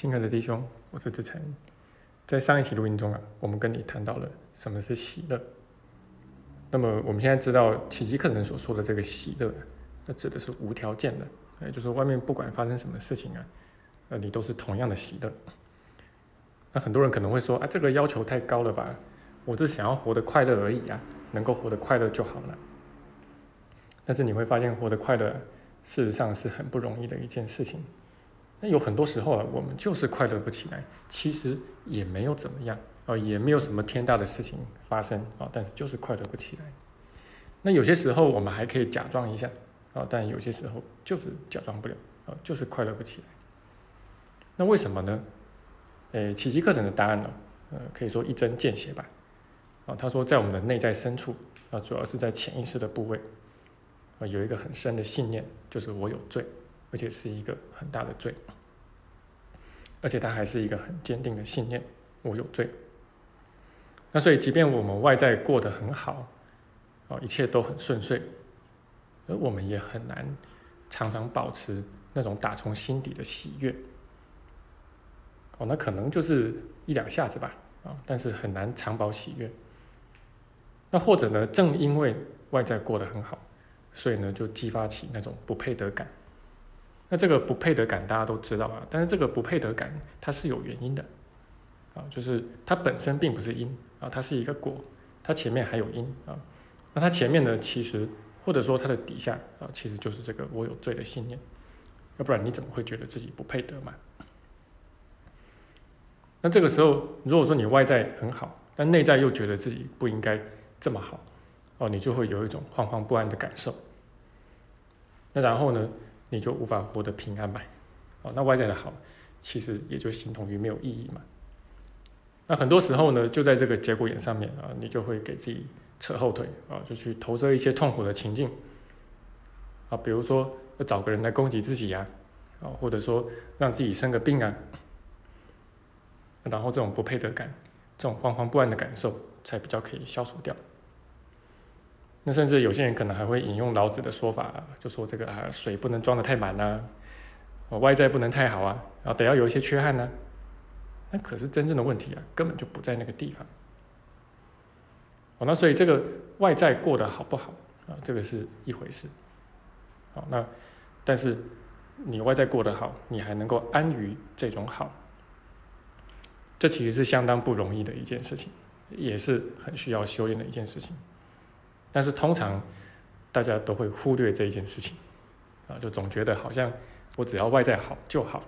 亲爱的弟兄，我是志成。在上一期录音中啊，我们跟你谈到了什么是喜乐。那么我们现在知道奇迹课程所说的这个喜乐，那指的是无条件的，也就是外面不管发生什么事情啊，呃，你都是同样的喜乐。那很多人可能会说啊，这个要求太高了吧？我只想要活得快乐而已啊，能够活得快乐就好了。但是你会发现，活得快乐事实上是很不容易的一件事情。那有很多时候啊，我们就是快乐不起来，其实也没有怎么样啊，也没有什么天大的事情发生啊，但是就是快乐不起来。那有些时候我们还可以假装一下啊，但有些时候就是假装不了啊，就是快乐不起来。那为什么呢？诶，奇迹课程的答案呢？呃，可以说一针见血吧。啊，他说在我们的内在深处啊，主要是在潜意识的部位啊，有一个很深的信念，就是我有罪。而且是一个很大的罪，而且它还是一个很坚定的信念：我有罪。那所以，即便我们外在过得很好，哦，一切都很顺遂，而我们也很难常常保持那种打从心底的喜悦。哦，那可能就是一两下子吧，啊，但是很难长保喜悦。那或者呢，正因为外在过得很好，所以呢，就激发起那种不配得感。那这个不配得感大家都知道啊，但是这个不配得感它是有原因的，啊，就是它本身并不是因啊，它是一个果，它前面还有因啊，那它前面呢，其实或者说它的底下啊，其实就是这个我有罪的信念，要不然你怎么会觉得自己不配得嘛？那这个时候，如果说你外在很好，但内在又觉得自己不应该这么好，哦，你就会有一种惶惶不安的感受。那然后呢？你就无法活得平安嘛？哦，那外在的好，其实也就形同于没有意义嘛。那很多时候呢，就在这个节骨眼上面啊，你就会给自己扯后腿啊，就去投射一些痛苦的情境啊，比如说要找个人来攻击自己呀，啊，或者说让自己生个病啊，然后这种不配得感，这种惶惶不安的感受，才比较可以消除掉。那甚至有些人可能还会引用老子的说法，就说这个啊，水不能装得太满呐，外在不能太好啊，然后得要有一些缺憾呢。那可是真正的问题啊，根本就不在那个地方。哦，那所以这个外在过得好不好啊，这个是一回事。好，那但是你外在过得好，你还能够安于这种好，这其实是相当不容易的一件事情，也是很需要修炼的一件事情。但是通常大家都会忽略这一件事情，啊，就总觉得好像我只要外在好就好。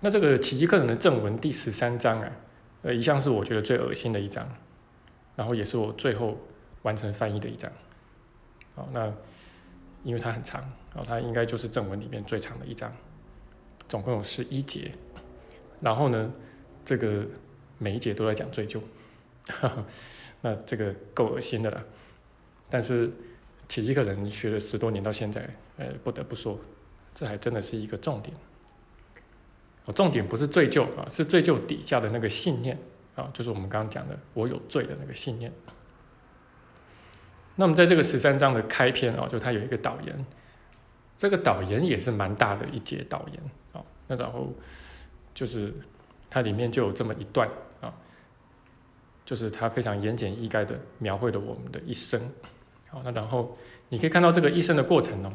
那这个奇迹课程的正文第十三章啊，呃，一向是我觉得最恶心的一章，然后也是我最后完成翻译的一章。好，那因为它很长，然后它应该就是正文里面最长的一章，总共有十一节。然后呢，这个每一节都在讲追究。那这个够恶心的了，但是奇迹课程学了十多年到现在，呃，不得不说，这还真的是一个重点。哦，重点不是罪疚啊，是罪疚底下的那个信念啊，就是我们刚刚讲的我有罪的那个信念。那么在这个十三章的开篇啊，就它有一个导言，这个导言也是蛮大的一节导言啊，那然后就是它里面就有这么一段啊。就是他非常言简意赅的描绘了我们的一生，好，那然后你可以看到这个一生的过程哦，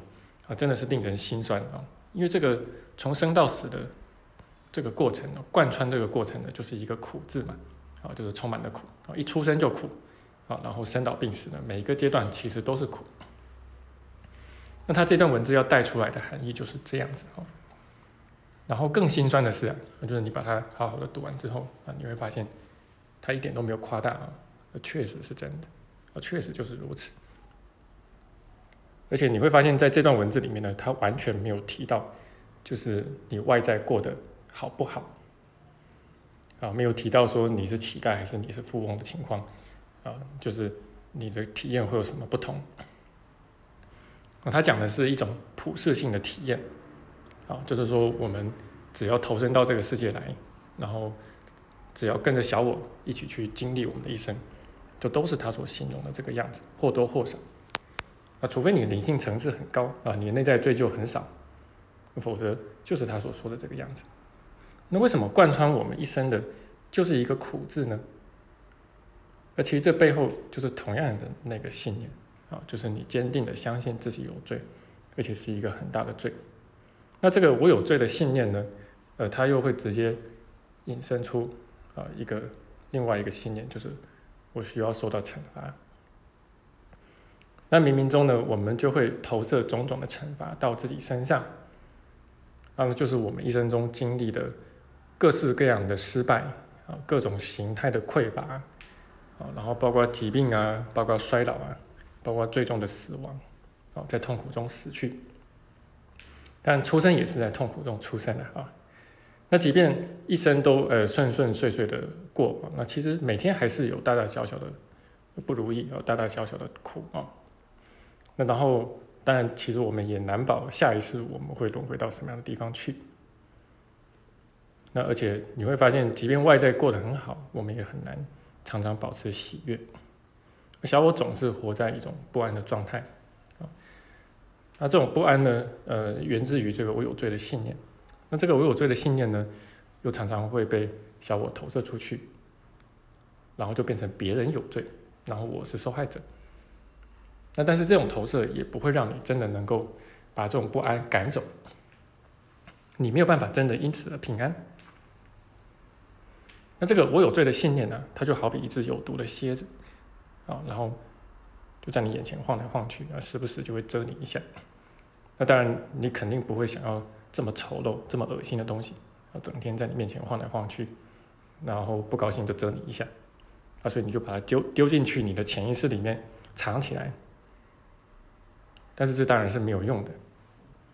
啊，真的是令人心酸啊，因为这个从生到死的这个过程呢，贯穿这个过程呢，就是一个苦字嘛，啊，就是充满了苦啊，一出生就苦啊，然后生老病死呢，每一个阶段其实都是苦。那他这段文字要带出来的含义就是这样子哦，然后更心酸的是啊，就是你把它好好的读完之后啊，你会发现。他一点都没有夸大啊，确实是真的，啊，确实就是如此。而且你会发现在这段文字里面呢，他完全没有提到，就是你外在过得好不好，啊，没有提到说你是乞丐还是你是富翁的情况，啊，就是你的体验会有什么不同。啊，他讲的是一种普世性的体验，啊，就是说我们只要投身到这个世界来，然后。只要跟着小我一起去经历我们的一生，就都是他所形容的这个样子，或多或少。啊，除非你的灵性层次很高啊，你的内在罪疚很少，否则就是他所说的这个样子。那为什么贯穿我们一生的，就是一个苦字呢？而其实这背后就是同样的那个信念啊，就是你坚定的相信自己有罪，而且是一个很大的罪。那这个我有罪的信念呢，呃，它又会直接引申出啊一个另外一个信念，就是我需要受到惩罚。那冥冥中呢，我们就会投射种种的惩罚到自己身上，那就是我们一生中经历的各式各样的失败啊，各种形态的匮乏啊，然后包括疾病啊，包括衰老啊，包括最终的死亡啊，在痛苦中死去。但出生也是在痛苦中出生的啊。那即便一生都呃顺顺遂遂的过，那其实每天还是有大大小小的不如意，有大大小小的苦啊。那然后，当然，其实我们也难保下一世我们会轮回到什么样的地方去。那而且你会发现，即便外在过得很好，我们也很难常常保持喜悦。小我总是活在一种不安的状态啊。那这种不安呢，呃，源自于这个我有罪的信念。那这个我有罪的信念呢，又常常会被小我投射出去，然后就变成别人有罪，然后我是受害者。那但是这种投射也不会让你真的能够把这种不安赶走，你没有办法真的因此而平安。那这个我有罪的信念呢，它就好比一只有毒的蝎子啊，然后就在你眼前晃来晃去啊，时不时就会蛰你一下。那当然你肯定不会想要这么丑陋、这么恶心的东西啊，整天在你面前晃来晃去，然后不高兴就蛰你一下啊，所以你就把它丢丢进去你的潜意识里面藏起来。但是这当然是没有用的，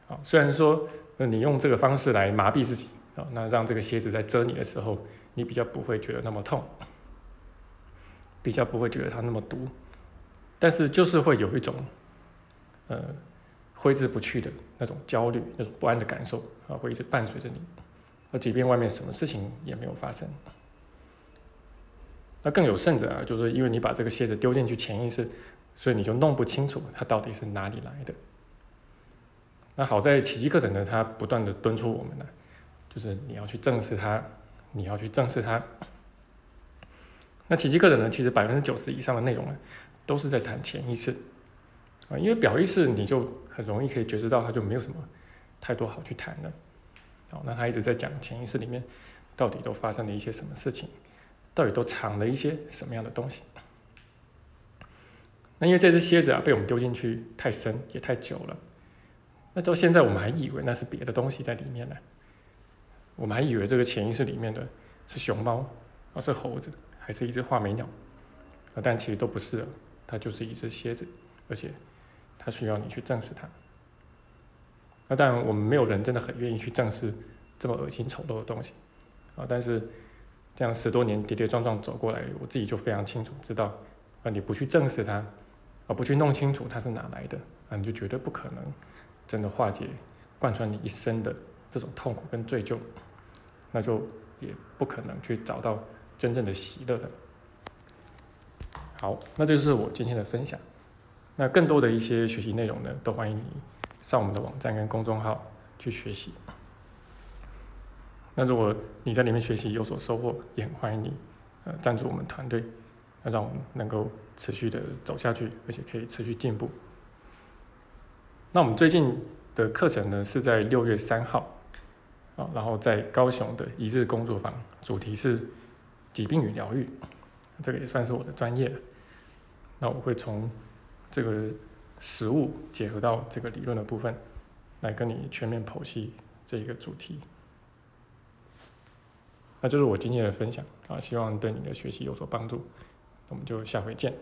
啊，虽然说，那你用这个方式来麻痹自己啊，那让这个蝎子在蛰你的时候，你比较不会觉得那么痛，比较不会觉得它那么毒，但是就是会有一种，呃，挥之不去的那种焦虑、那种不安的感受啊，会一直伴随着你，而即便外面什么事情也没有发生，那更有甚者啊，就是因为你把这个蝎子丢进去潜意识。所以你就弄不清楚它到底是哪里来的。那好在奇迹课程呢，它不断的敦促我们呢，就是你要去正视它，你要去正视它。那奇迹课程呢，其实百分之九十以上的内容呢，都是在谈潜意识啊，因为表意识你就很容易可以觉知到，它就没有什么太多好去谈的。好，那他一直在讲潜意识里面到底都发生了一些什么事情，到底都藏了一些什么样的东西。那因为这只蝎子啊，被我们丢进去太深也太久了，那到现在我们还以为那是别的东西在里面呢，我们还以为这个潜意识里面的是熊猫，而是猴子，还是一只画眉鸟，啊，但其实都不是，它就是一只蝎子，而且它需要你去正视它。那当然，我们没有人真的很愿意去正视这么恶心丑陋的东西，啊，但是这样十多年跌跌撞撞走过来，我自己就非常清楚知道，啊，你不去正视它。而不去弄清楚它是哪来的，啊，你就绝对不可能真的化解贯穿你一生的这种痛苦跟罪疚，那就也不可能去找到真正的喜乐的。好，那这就是我今天的分享。那更多的一些学习内容呢，都欢迎你上我们的网站跟公众号去学习。那如果你在里面学习有所收获，也很欢迎你呃赞助我们团队。那让我们能够持续的走下去，而且可以持续进步。那我们最近的课程呢，是在六月三号，啊，然后在高雄的一日工作坊，主题是疾病与疗愈，这个也算是我的专业。那我会从这个实物结合到这个理论的部分，来跟你全面剖析这一个主题。那就是我今天的分享啊，希望对你的学习有所帮助。我们就下回见。